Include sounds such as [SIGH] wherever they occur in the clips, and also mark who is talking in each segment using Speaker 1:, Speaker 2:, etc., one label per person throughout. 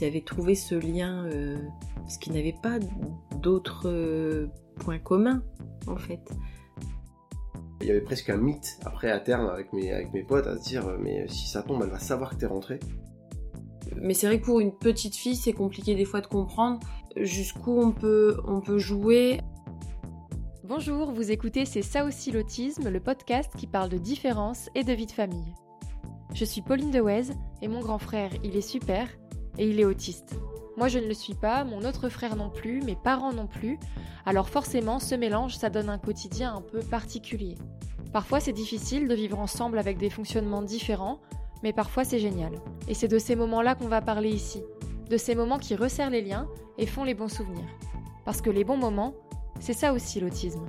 Speaker 1: Ils avaient trouvé ce lien euh, parce qu'ils n'avaient pas d'autres euh, points communs en fait.
Speaker 2: Il y avait presque un mythe après à terme avec mes, avec mes potes à se dire mais si ça tombe elle va savoir que t'es rentré.
Speaker 1: Mais c'est vrai que pour une petite fille c'est compliqué des fois de comprendre jusqu'où on peut, on peut jouer.
Speaker 3: Bonjour, vous écoutez C'est ça aussi l'autisme, le podcast qui parle de différence et de vie de famille. Je suis Pauline Dewez et mon grand frère, il est super et il est autiste. Moi je ne le suis pas, mon autre frère non plus, mes parents non plus, alors forcément ce mélange ça donne un quotidien un peu particulier. Parfois c'est difficile de vivre ensemble avec des fonctionnements différents, mais parfois c'est génial. Et c'est de ces moments-là qu'on va parler ici, de ces moments qui resserrent les liens et font les bons souvenirs. Parce que les bons moments, c'est ça aussi l'autisme.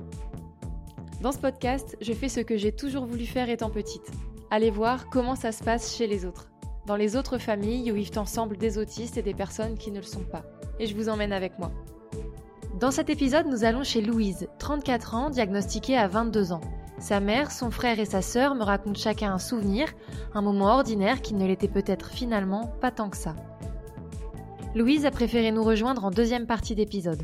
Speaker 3: Dans ce podcast, je fais ce que j'ai toujours voulu faire étant petite. Aller voir comment ça se passe chez les autres dans les autres familles où vivent ensemble des autistes et des personnes qui ne le sont pas. Et je vous emmène avec moi. Dans cet épisode, nous allons chez Louise, 34 ans, diagnostiquée à 22 ans. Sa mère, son frère et sa sœur me racontent chacun un souvenir, un moment ordinaire qui ne l'était peut-être finalement pas tant que ça. Louise a préféré nous rejoindre en deuxième partie d'épisode.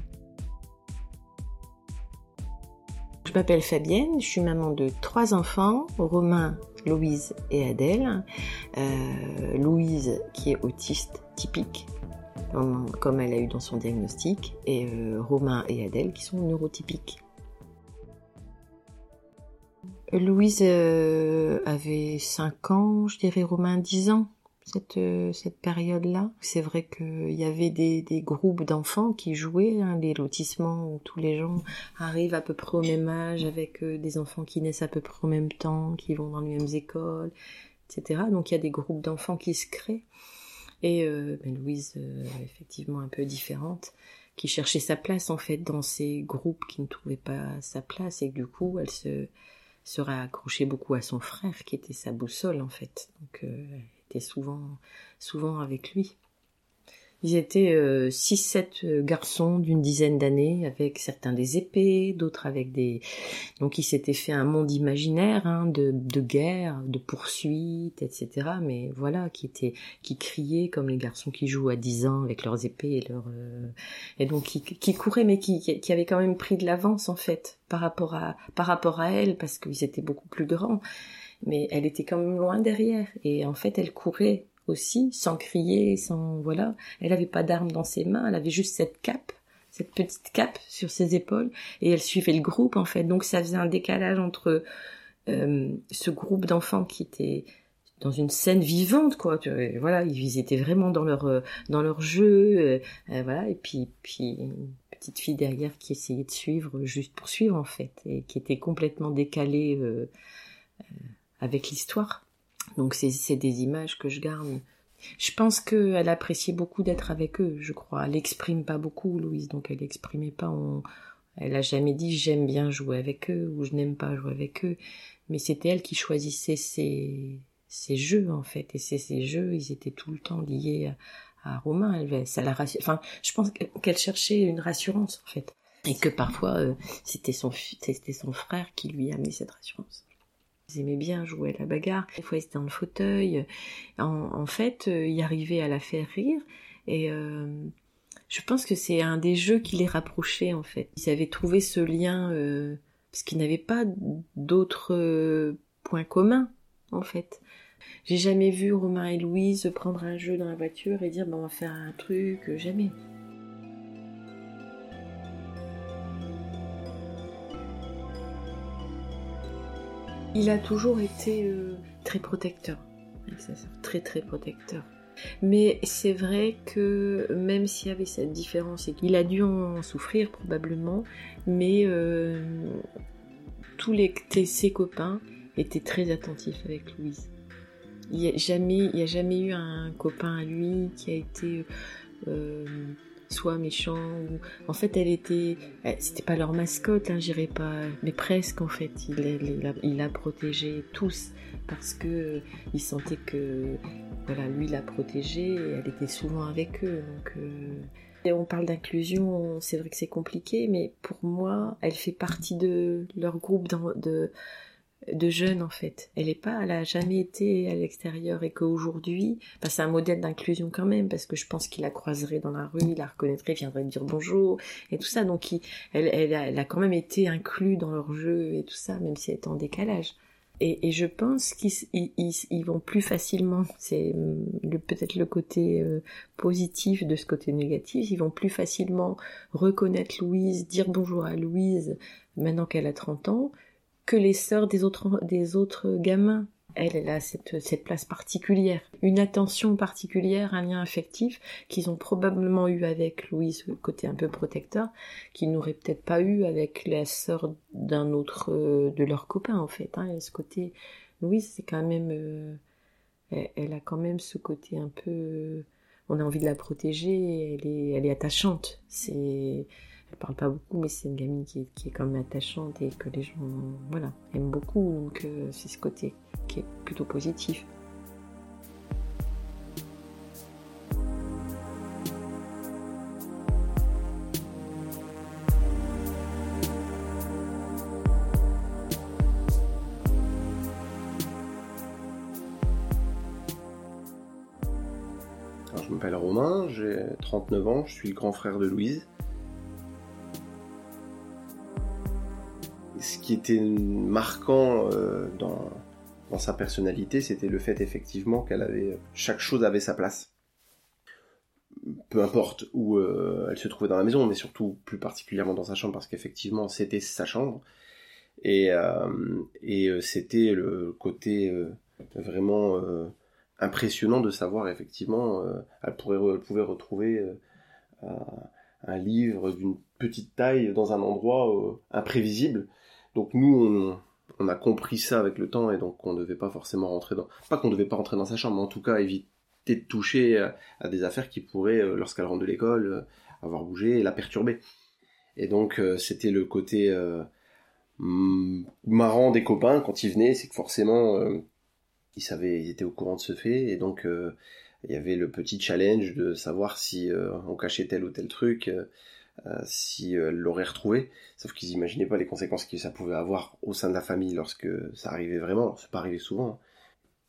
Speaker 1: M'appelle Fabienne, je suis maman de trois enfants, Romain, Louise et Adèle. Euh, Louise qui est autiste typique, comme elle a eu dans son diagnostic, et euh, Romain et Adèle qui sont neurotypiques. Louise euh, avait 5 ans, je dirais Romain 10 ans cette, euh, cette période-là. C'est vrai qu'il y avait des, des groupes d'enfants qui jouaient, hein, les lotissements où tous les gens arrivent à peu près au même âge, avec euh, des enfants qui naissent à peu près au même temps, qui vont dans les mêmes écoles, etc. Donc il y a des groupes d'enfants qui se créent. Et euh, ben Louise, euh, effectivement un peu différente, qui cherchait sa place en fait dans ces groupes qui ne trouvaient pas sa place et du coup elle se sera accrochée beaucoup à son frère qui était sa boussole en fait. Donc souvent, souvent avec lui. Ils étaient euh, six, sept euh, garçons d'une dizaine d'années, avec certains des épées, d'autres avec des... Donc ils s'étaient fait un monde imaginaire hein, de, de guerre, de poursuites, etc. Mais voilà, qui étaient, qui criaient comme les garçons qui jouent à dix ans avec leurs épées et leurs... Euh, et donc qui, qui couraient, mais qui, qui avaient quand même pris de l'avance en fait par rapport à, par rapport à elle, parce qu'ils étaient beaucoup plus grands mais elle était quand même loin derrière. Et en fait, elle courait aussi, sans crier, sans voilà. Elle n'avait pas d'armes dans ses mains, elle avait juste cette cape, cette petite cape sur ses épaules, et elle suivait le groupe en fait. Donc ça faisait un décalage entre euh, ce groupe d'enfants qui était dans une scène vivante quoi voilà ils étaient vraiment dans leur euh, dans leur jeu euh, voilà et puis puis une petite fille derrière qui essayait de suivre juste pour suivre en fait et qui était complètement décalée avec l'histoire. Donc c'est des images que je garde. Je pense qu'elle appréciait beaucoup d'être avec eux, je crois. Elle n'exprime pas beaucoup, Louise, donc elle n'exprimait pas. Elle a jamais dit j'aime bien jouer avec eux ou je n'aime pas jouer avec eux. Mais c'était elle qui choisissait ses, ses jeux, en fait. Et ces, ces jeux, ils étaient tout le temps liés à, Romain. Elle, ça la enfin, je pense qu'elle cherchait une rassurance, en fait. Et que parfois, euh, c'était son, c'était son frère qui lui amenait cette rassurance. Ils aimaient bien jouer à la bagarre. Des fois, ils étaient dans le fauteuil. En, fait, euh, ils arrivaient à la faire rire. Et euh, je pense que c'est un des jeux qui les rapprochait, en fait. Ils avaient trouvé ce lien euh, parce qu'ils n'avaient pas d'autres points communs, en fait. J'ai jamais vu Romain et Louise prendre un jeu dans la voiture et dire, bon, on va faire un truc. Jamais. Il a toujours été euh, très protecteur, très très protecteur. Mais c'est vrai que même s'il y avait cette différence, il a dû en souffrir probablement, mais euh, tous les, ses copains étaient très attentifs avec Louise. Il n'y a, jamais, a jamais eu un copain à lui qui a été euh, soit méchant ou en fait elle était c'était pas leur mascotte hein, j'irais pas mais presque en fait il, il, a, protégé tous parce que il sentait que voilà lui l'a protégé et elle était souvent avec eux donc euh, et on parle d'inclusion c'est vrai que c'est compliqué mais pour moi elle fait partie de leur groupe de de jeune en fait. Elle est pas, elle a jamais été à l'extérieur et qu'aujourd'hui, bah, c'est un modèle d'inclusion quand même parce que je pense qu'il la croiserait dans la rue, il la reconnaîtrait, viendrait dire bonjour et tout ça. Donc elle, elle, a, elle, a, quand même été inclue dans leur jeu et tout ça, même si elle est en décalage. Et, et je pense qu'ils ils, ils, vont plus facilement, c'est peut-être le côté euh, positif de ce côté négatif, ils vont plus facilement reconnaître Louise, dire bonjour à Louise maintenant qu'elle a 30 ans, que les sœurs des autres, des autres gamins. Elle, elle a cette, cette place particulière, une attention particulière, un lien affectif qu'ils ont probablement eu avec Louise, le côté un peu protecteur, qu'ils n'auraient peut-être pas eu avec la sœur d'un autre de leurs copains en fait. Hein. ce côté, Louise, c'est quand même, euh, elle, a quand même ce côté un peu, on a envie de la protéger, elle est, elle est attachante. C'est elle parle pas beaucoup, mais c'est une gamine qui, est quand même attachante et que les gens voilà, aiment beaucoup. Donc euh, c'est ce côté qui est plutôt positif.
Speaker 2: je m'appelle Romain, j'ai 39 ans, je suis le grand frère de Louise. Ce qui était marquant euh, dans, sa personnalité, c'était le fait effectivement qu'elle avait chaque chose avait sa place. Peu importe où euh, elle se trouvait dans la maison, mais surtout plus particulièrement dans sa chambre, parce qu'effectivement c'était sa chambre. Et, euh, c'était le côté vraiment impressionnant de savoir effectivement, elle, elle pouvait retrouver un livre d'une petite taille dans un endroit imprévisible donc nous, on, a compris ça avec le temps et donc on ne devait pas forcément rentrer dans... Pas qu'on ne devait pas rentrer dans sa chambre, mais en tout cas éviter de toucher à, des affaires qui pourraient, euh, lorsqu'elle rentre de l'école, euh, avoir bougé et la perturber. Et donc euh, c'était le côté marrant des copains quand ils venaient, c'est que forcément ils savaient, ils étaient au courant de ce fait et donc il y avait le petit challenge de savoir si on cachait tel ou tel truc euh, si elle l'aurait retrouvé. Sauf qu'ils imaginaient pas les conséquences que ça pouvait avoir au sein de la famille lorsque ça arrivait vraiment. C'est pas arrivé souvent. Hein.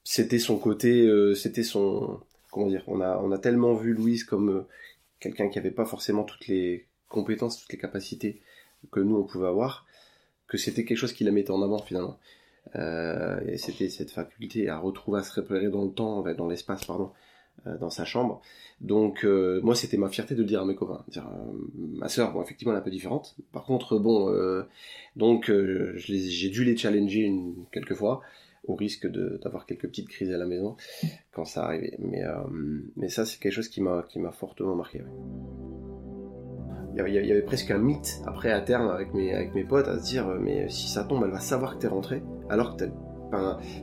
Speaker 2: C'était son côté, euh, c'était son, comment dire, on a, on a tellement vu Louise comme euh, quelqu'un qui avait pas forcément toutes les compétences, toutes les capacités que nous on pouvait avoir, que c'était quelque chose qui la mettait en avant finalement. et c'était cette faculté à retrouver, à se repérer dans le temps, dans l'espace, pardon, euh, dans sa chambre. Donc euh, moi c'était ma fierté de le dire à mes copains. Dire, euh, ma sœur, bon effectivement elle est un peu différente. Par contre bon, donc j'ai dû les challenger une, quelques fois au risque d'avoir quelques petites crises à la maison quand ça arrivait. Mais, mais ça c'est quelque chose qui m'a qui m'a fortement marqué. Il, y avait, presque un mythe après à terme avec mes avec mes potes à se dire mais si ça tombe elle va savoir que t'es rentré alors que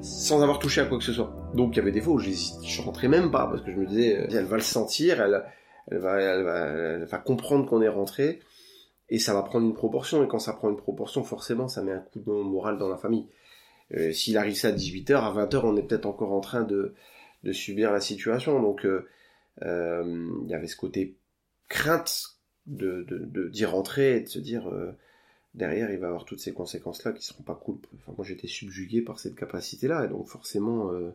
Speaker 2: sans avoir touché à quoi que ce soit. Donc il y avait des fois où je rentrais même pas parce que je me disais, euh, elle va le sentir, elle, va, elle, va, elle va comprendre qu'on est rentré et ça va prendre une proportion. Et quand ça prend une proportion, forcément, ça met un coup de moral dans la famille. Euh, S'il arrive ça à 18h, à 20h, on est peut-être encore en train de, subir la situation. Donc euh, euh, il y avait ce côté crainte de d'y rentrer et de se dire derrière, il va avoir toutes ces conséquences-là qui seront pas cool. Enfin, moi, j'étais subjugué par cette capacité-là, et donc forcément, euh,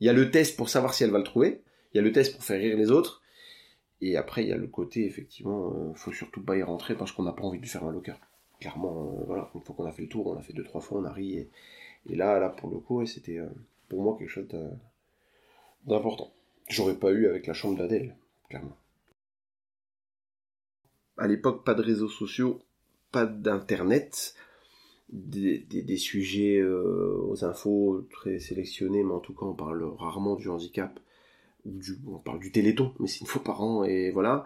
Speaker 2: il y a le test pour savoir si elle va le trouver, il y a le test pour faire rire les autres, et après, il y a le côté, effectivement, euh, faut surtout pas y rentrer parce qu'on n'a pas envie de faire un locker. Clairement, euh, voilà, une fois qu'on a fait le tour, on a fait deux, trois fois, on a ri, et, là, là, pour le coup, c'était pour moi quelque chose d'important. J'aurais pas eu avec la chambre d'Adèle, clairement. À l'époque, pas de réseaux sociaux, pas d'internet, des, des, sujets euh, aux infos très sélectionnés, mais en tout cas on parle rarement du handicap, ou du, on parle du téléthon, mais c'est une fois par an, et voilà.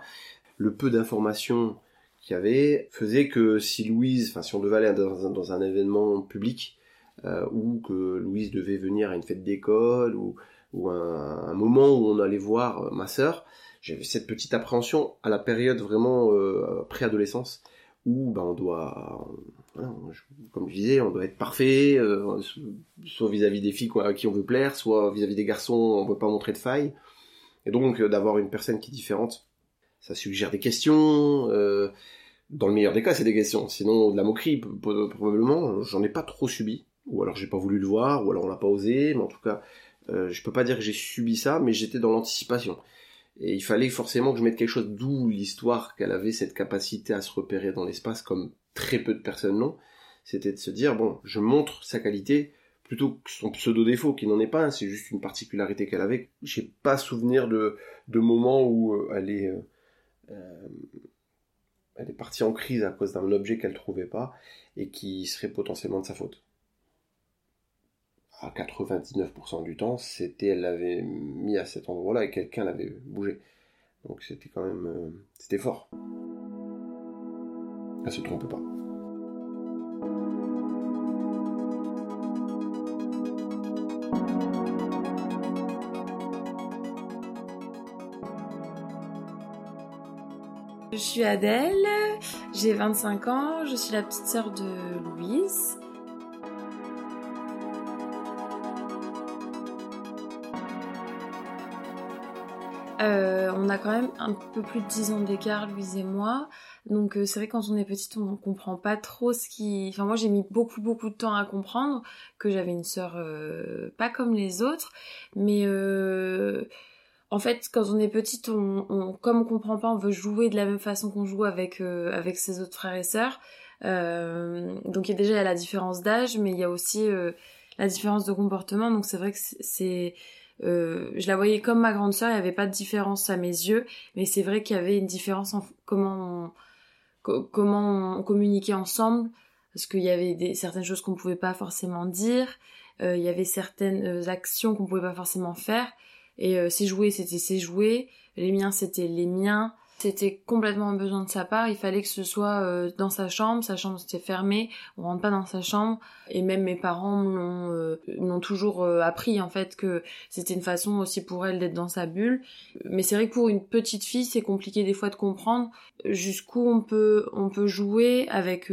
Speaker 2: Le peu d'informations qu'il y avait faisait que si Louise, enfin si on devait aller dans un, événement public, euh, ou que Louise devait venir à une fête d'école, ou, ou un, moment où on allait voir ma sœur, j'avais cette petite appréhension à la période vraiment euh, préadolescence où ben, on doit, comme je disais, on doit être parfait, euh, soit vis-à-vis des filles à qui on veut plaire, soit vis-à-vis des garçons, on ne veut pas montrer de failles. Et donc euh, d'avoir une personne qui est différente, ça suggère des questions. Euh, dans le meilleur des cas, c'est des questions. Sinon, de la moquerie, probablement, j'en ai pas trop subi. ou alors j'ai pas voulu le voir, ou alors on l'a pas osé, mais en tout cas, euh, je peux pas dire que j'ai subi ça, mais j'étais dans l'anticipation. Et il fallait forcément que je mette quelque chose, d'où l'histoire qu'elle avait cette capacité à se repérer dans l'espace comme très peu de personnes l'ont. C'était de se dire, bon, je montre sa qualité plutôt que son pseudo-défaut, qui n'en est pas c'est juste une particularité qu'elle avait. J'ai pas souvenir de, de moments où euh, elle est, euh, elle est partie en crise à cause d'un objet qu'elle trouvait pas et qui serait potentiellement de sa faute à 99% du temps, c'était elle l'avait mis à cet endroit-là et quelqu'un l'avait bougé. Donc c'était quand même euh, c'était fort. Elle se trompe pas.
Speaker 4: Je suis Adèle, j'ai 25 ans, je suis la petite sœur de Louise. Euh, on a quand même un peu plus de 10 ans d'écart, Louise et moi. Donc euh, c'est vrai quand on est petite, on comprend pas trop ce qui... Enfin moi j'ai mis beaucoup beaucoup de temps à comprendre que j'avais une sœur euh, pas comme les autres. Mais en fait quand on est petite, on, comme on comprend pas, on veut jouer de la même façon qu'on joue avec, ses autres frères et sœurs. donc il y a déjà la différence d'âge, mais il y a aussi la différence de comportement. Donc c'est vrai que c'est euh, je la voyais comme ma grande sœur, il n'y avait pas de différence à mes yeux, mais c'est vrai qu'il y avait une différence en comment on, comment on communiquait ensemble, parce qu'il y avait des, certaines choses qu'on pouvait pas forcément dire, euh, il y avait certaines euh, actions qu'on pouvait pas forcément faire, et euh, ses jouets c'était ses jouets, les miens c'était les miens, c'était complètement un besoin de sa part. Il fallait que ce soit euh, dans sa chambre. Sa chambre était fermée. On rentre pas dans sa chambre. Et même mes parents euh, toujours euh, appris en fait que c'était une façon aussi pour elle d'être dans sa bulle. Mais c'est vrai que pour une petite fille, c'est compliqué des fois de comprendre jusqu'où on peut on peut jouer avec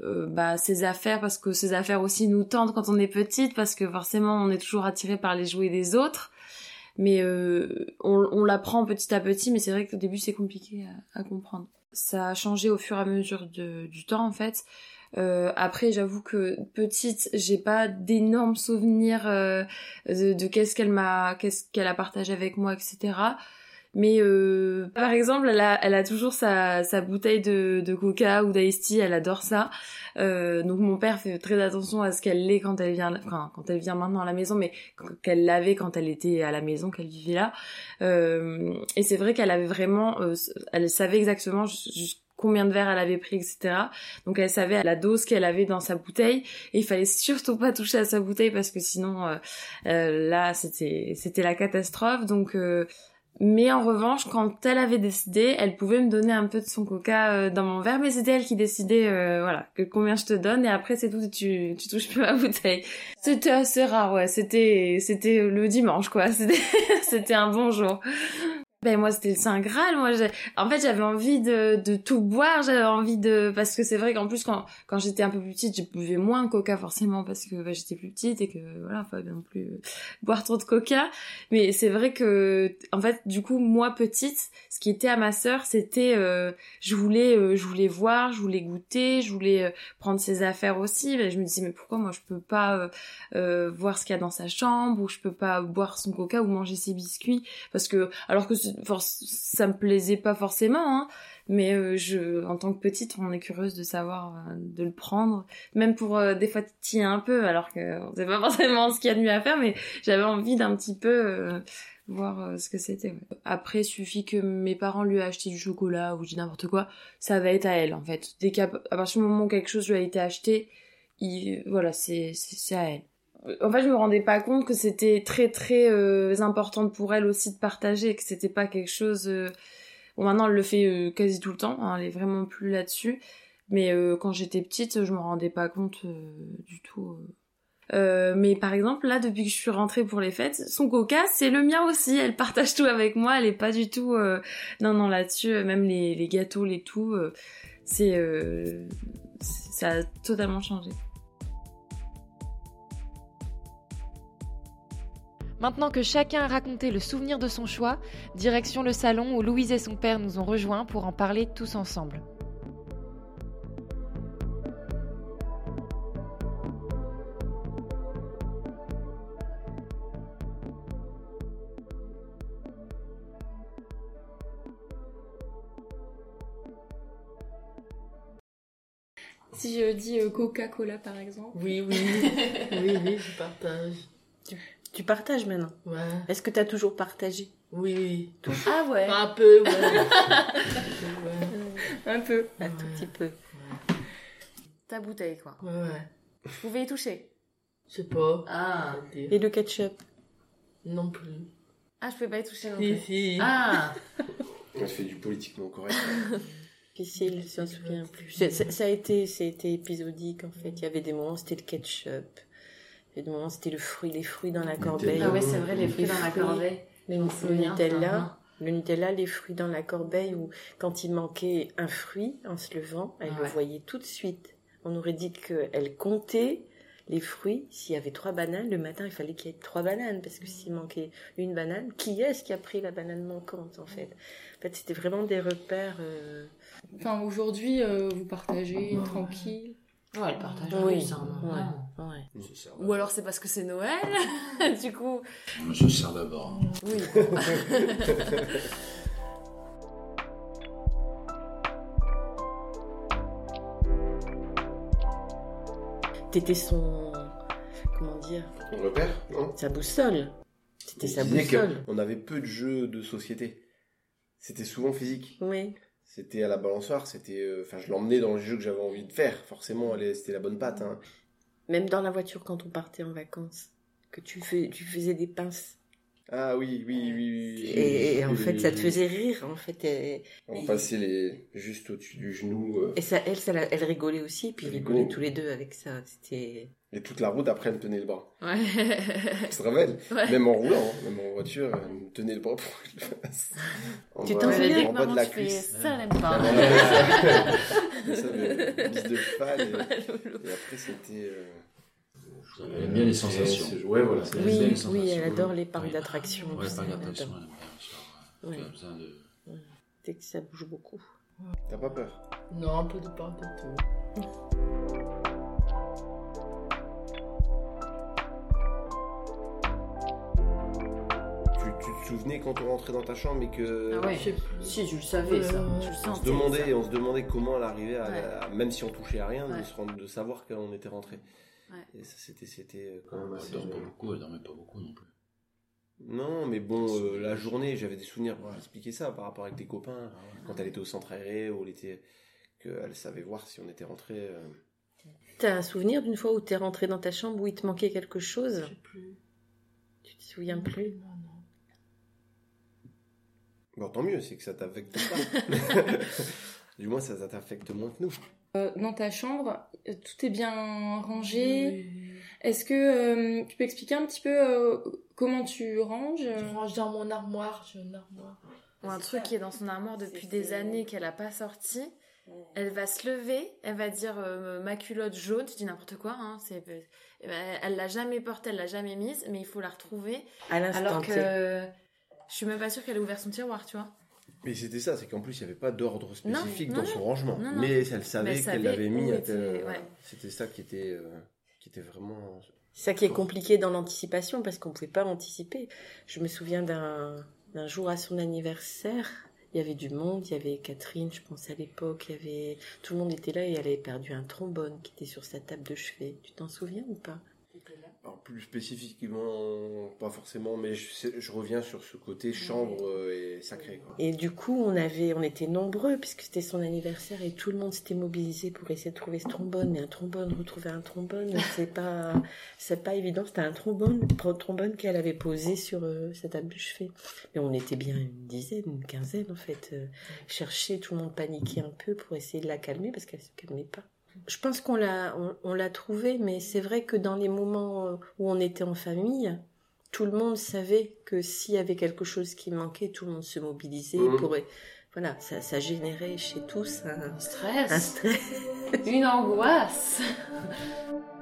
Speaker 4: bah, ses affaires parce que ses affaires aussi nous tentent quand on est petite parce que forcément on est toujours attiré par les jouets des autres mais euh, on, on l'apprend petit à petit, mais c'est vrai qu'au début c'est compliqué à, comprendre. Ça a changé au fur et à mesure du temps en fait. Euh, après, j'avoue que petite, j'ai pas d'énormes souvenirs euh, de, de qu'est-ce qu'elle m'a, qu'est-ce qu'elle a partagé avec moi, etc. Mais euh, par exemple, elle a, elle a toujours sa, sa bouteille de, de coca ou d'ice elle adore ça. Euh, donc mon père fait très attention à ce qu'elle l'ait quand elle vient, enfin quand elle vient maintenant à la maison, mais qu'elle l'avait quand elle était à la maison, qu'elle vivait là. Euh, et c'est vrai qu'elle avait vraiment, euh, elle savait exactement combien de verres elle avait pris, etc. Donc elle savait la dose qu'elle avait dans sa bouteille et il fallait surtout pas toucher à sa bouteille parce que sinon euh, euh, là c'était c'était la catastrophe. Donc mais en revanche, quand elle avait décidé, elle pouvait me donner un peu de son coca euh, dans mon verre, mais c'était elle qui décidait, euh, voilà, que combien je te donne, et après c'est tout, tu, tu touches plus ma bouteille. C'était assez rare, ouais, c'était, c'était le dimanche, quoi, [LAUGHS] c'était, c'était un bon jour. Ben moi c'était le Saint Graal. Moi, en fait j'avais envie de, de tout boire. J'avais envie de parce que c'est vrai qu'en plus quand quand j'étais un peu plus petite, je buvais moins de Coca forcément parce que ben, j'étais plus petite et que voilà, fallait non plus euh, boire trop de Coca. Mais c'est vrai que en fait du coup moi petite, ce qui était à ma sœur, c'était euh, je voulais euh, je voulais voir, je voulais goûter, je voulais prendre ses affaires aussi. Ben, je me disais mais pourquoi moi je peux pas voir ce qu'il y a dans sa chambre ou je peux pas boire son Coca ou manger ses biscuits? Parce que alors que ça me plaisait pas forcément, hein, mais euh, je, en tant que petite, on est curieuse de savoir, euh, de le prendre, même pour euh, des fois un peu, alors que on sait pas [LAUGHS] forcément ce qu'il y a de mieux à faire, mais j'avais envie d'un petit peu voir ce que c'était. Après, suffit que mes parents lui aient acheté du chocolat ou du n'importe quoi, ça va être à elle en fait. Dès qu'à partir du moment où quelque chose lui a été acheté, il, voilà, c'est à elle en fait, je me rendais pas compte que c'était très très euh, important pour elle aussi de partager, que c'était pas quelque chose. Euh, bon, maintenant, elle le fait euh, quasi tout le temps. Hein, elle est vraiment plus là-dessus. Mais quand j'étais petite, je me rendais pas compte du tout. mais par exemple, là, depuis que je suis rentrée pour les fêtes, son coca, c'est le mien aussi. Elle partage tout avec moi. Elle est pas du tout. Non, non, là-dessus, même les, les, gâteaux, les tout, c'est ça a totalement changé.
Speaker 3: Maintenant que chacun a raconté le souvenir de son choix, direction le salon où Louise et son père nous ont rejoints pour en parler tous ensemble. Si je dis euh, Coca-Cola par exemple.
Speaker 5: Oui, oui, [LAUGHS] oui, oui, je partage.
Speaker 1: Tu partages maintenant
Speaker 5: Ouais.
Speaker 1: Est-ce que tu as toujours partagé?
Speaker 5: Oui.
Speaker 3: Ah ouais.
Speaker 5: Un peu, ouais. [LAUGHS] Un peu, ouais.
Speaker 3: Un peu.
Speaker 1: Un tout petit peu.
Speaker 3: Ta bouteille quoi.
Speaker 5: Ouais, ouais.
Speaker 3: Vous pouvez y toucher?
Speaker 5: Je sais pas.
Speaker 3: Ah.
Speaker 1: Et le ketchup?
Speaker 5: Non plus.
Speaker 3: Ah, je peux pas y toucher non
Speaker 5: Si,
Speaker 3: plus.
Speaker 5: si.
Speaker 3: Ah.
Speaker 2: On se fait du politiquement correct. [LAUGHS]
Speaker 1: Difficile, je m'en souviens plus. C'est- c'est- Ça a été, été épisodique en fait. Il y avait des moments c'était le ketchup. Il y a des moments c'était le fruit, les fruits dans la corbeille.
Speaker 3: Ah ouais, c'est vrai, les fruits dans la corbeille.
Speaker 1: Le, Nutella,
Speaker 3: ça.
Speaker 1: le Nutella, les fruits dans la corbeille ou quand il manquait un fruit en se levant, elle le voyait tout de suite. On aurait dit qu'elle comptait les fruits. S'il y avait trois bananes, le matin, il fallait qu'il y ait trois bananes parce que s'il manquait une banane, qui est-ce qui a pris la banane manquante en fait? En fait, c'était vraiment des repères. euh,
Speaker 3: Enfin, aujourd'hui, euh, vous partagez tranquille.
Speaker 6: Ouais, elle partage
Speaker 1: Oui,
Speaker 6: plus, hein,
Speaker 1: ouais. ouais.
Speaker 3: Ou alors c'est parce que c'est Noël. [LAUGHS] du coup,
Speaker 7: On se sert d'abord.
Speaker 3: oui. [LAUGHS]
Speaker 1: T'étais son, comment dire,
Speaker 2: On repère, non?
Speaker 1: Sa boussole. C'était sa boussole.
Speaker 2: On avait peu de jeux de société. C'était souvent physique.
Speaker 1: Oui.
Speaker 2: C'était à la balançoire, c'était. euh, Enfin, je l'emmenais dans les jeux que j'avais envie de faire. Forcément, c'était la bonne patte. Hein.
Speaker 1: Même dans la voiture quand on partait en vacances, que tu, fais, tu faisais des pinces.
Speaker 2: Ah oui, oui, oui. oui.
Speaker 1: Et, et en fait, ça te faisait rire, en fait. Et,
Speaker 2: On passait les juste au-dessus du genou. euh,
Speaker 1: et ça, elle, ça, elle rigolait aussi, puis ils rigolaient
Speaker 2: rigolait.
Speaker 1: tous les deux avec ça. C'était.
Speaker 2: Et toute la route, après, elle me tenait le bras.
Speaker 3: Ouais.
Speaker 2: Tu te rappelles
Speaker 3: Ouais.
Speaker 2: Même en roulant, hein, même en voiture, elle me tenait le bras pour que je le fasse. En
Speaker 1: Tu t'en souviens
Speaker 3: que
Speaker 2: bas de
Speaker 3: maman,
Speaker 2: la
Speaker 3: tu fais
Speaker 2: cuisse.
Speaker 3: ça, elle aime pas.
Speaker 2: ça, de. Et, et après, c'était. euh,
Speaker 7: Elle aime bien les sensations.
Speaker 2: Ouais, voilà.
Speaker 1: Oui,
Speaker 7: les
Speaker 1: oui,
Speaker 7: sensations.
Speaker 1: elle adore les parcs
Speaker 7: Oui. Ouais,
Speaker 1: ça, elle
Speaker 7: d'attraction, elle aime bien.
Speaker 1: Ouais.
Speaker 7: Besoin de.
Speaker 1: Dès que ça bouge beaucoup.
Speaker 2: T'as pas peur?
Speaker 5: Non, un peu de part de
Speaker 2: tu, te souvenais quand on rentrait dans ta chambre et que.
Speaker 3: Ah ouais.
Speaker 5: Je sais plus.
Speaker 3: Si, je le savais ça.
Speaker 5: Euh,
Speaker 3: Je le
Speaker 2: On se demandait,
Speaker 3: ça.
Speaker 2: on se demandait comment elle arrivait à,
Speaker 3: Ouais.
Speaker 2: à- même si on touchait à rien,
Speaker 3: Ouais.
Speaker 2: de se rendre, de savoir qu'on était rentré.
Speaker 3: Ouais.
Speaker 2: Et ça, c'était, c'était euh, quand même
Speaker 7: Elle
Speaker 2: assez-
Speaker 7: dort pas beaucoup, elle dormait pas beaucoup non plus.
Speaker 2: Non, mais bon, euh, la journée, j'avais des souvenirs pour expliquer ça par rapport avec des copains. Quand elle était au centre aéré, où elle était, qu'elle savait voir si on était rentré. euh.
Speaker 1: T'as un souvenir d'une fois où t'es rentré dans ta chambre où il te manquait quelque
Speaker 5: Je
Speaker 1: chose
Speaker 5: sais plus.
Speaker 1: Tu te souviens plus?
Speaker 5: Non, non.
Speaker 2: Bon, tant mieux, c'est que ça t'affecte pas. [LAUGHS] du moins, ça, ça t'affecte moins que nous.
Speaker 3: Euh, dans ta chambre, euh, tout est bien rangé.
Speaker 5: Oui.
Speaker 3: Est-ce que euh, tu peux expliquer un petit peu euh, comment tu ranges
Speaker 5: Je range dans mon armoire, j'ai une armoire.
Speaker 4: Ou un truc qui est dans son armoire depuis des années qu'elle a pas sorti. Elle va se lever, elle va dire euh, ma culotte jaune, je dis n'importe quoi, hein, c'est, elle l'a jamais portée, elle l'a jamais mise, mais il faut la retrouver.
Speaker 1: À l'instant
Speaker 4: Alors
Speaker 1: T.
Speaker 4: je suis même pas sûre qu'elle ait ouvert son tiroir, tu vois.
Speaker 2: Mais c'était ça, c'est qu'en plus, il n'y avait pas d'ordre spécifique
Speaker 4: non,
Speaker 2: dans
Speaker 4: non.
Speaker 2: son rangement.
Speaker 4: Non, non.
Speaker 2: Mais elle savait
Speaker 4: elle
Speaker 2: qu'elle l'avait mis
Speaker 4: était-
Speaker 2: tel-
Speaker 4: ouais.
Speaker 2: C'était ça qui était, euh, qui était vraiment.
Speaker 1: Ça qui est compliqué dans l'anticipation parce qu'on ne pouvait pas anticiper. Je me souviens d'un jour à son anniversaire, il y avait du monde, il y avait Catherine, je pense à l'époque, il y avait tout le monde était là et elle avait perdu un trombone qui était sur sa table de chevet. Tu t'en souviens ou pas?
Speaker 2: Plus spécifiquement, pas forcément, mais je, reviens sur ce côté chambre euh, et sacré. Quoi.
Speaker 1: Et du coup, on avait, on était nombreux puisque c'était son anniversaire et tout le monde s'était mobilisé pour essayer de trouver ce trombone. Mais un trombone, retrouver un trombone, [LAUGHS] c'est pas, c'est pas évident. C'était un trombone, un trombone qu'elle avait posé sur euh, sa table de chevet. Mais on était bien une dizaine, une quinzaine en fait. Euh, chercher, tout le monde paniquait un peu pour essayer de la calmer parce qu'elle se calmait pas. Je pense qu'on l'a, on, on l'a trouvé, mais c'est vrai que dans les moments euh, où on était en famille, tout le monde savait que s'il y avait quelque chose qui manquait, tout le monde se mobilisait
Speaker 2: Mhm.
Speaker 1: pour. Voilà, ça, ça générait chez tous un, un
Speaker 3: Stress.
Speaker 1: stress.
Speaker 3: Une angoisse. [LAUGHS]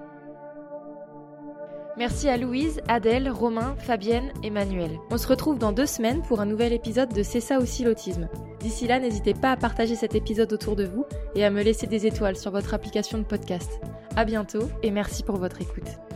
Speaker 3: Merci à Louise, Adèle, Romain, Fabienne et Manuel. On se retrouve dans deux semaines pour un nouvel épisode de C'est ça aussi l'autisme. D'ici là, n'hésitez pas à partager cet épisode autour de vous et à me laisser des étoiles sur votre application de podcast. À bientôt et merci pour votre écoute.